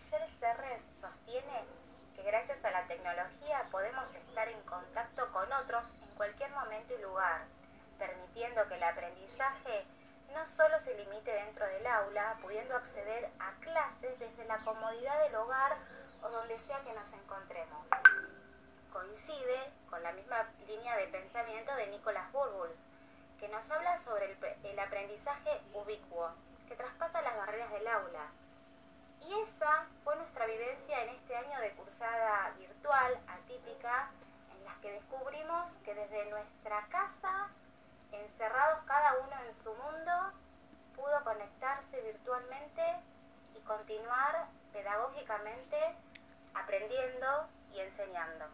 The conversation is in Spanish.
Michelle Serres sostiene que gracias a la tecnología podemos estar en contacto con otros en cualquier momento y lugar, permitiendo que el aprendizaje no solo se limite dentro del aula, pudiendo acceder a clases desde la comodidad del hogar o donde sea que nos encontremos. Coincide con la misma línea de pensamiento de Nicolás Burbuls, que nos habla sobre el, aprendizaje ubicuo, que traspasa las barreras del aula. En este año de cursada virtual, atípica, en las que descubrimos que desde nuestra casa, encerrados cada uno en su mundo, pudo conectarse virtualmente y continuar pedagógicamente aprendiendo y enseñando.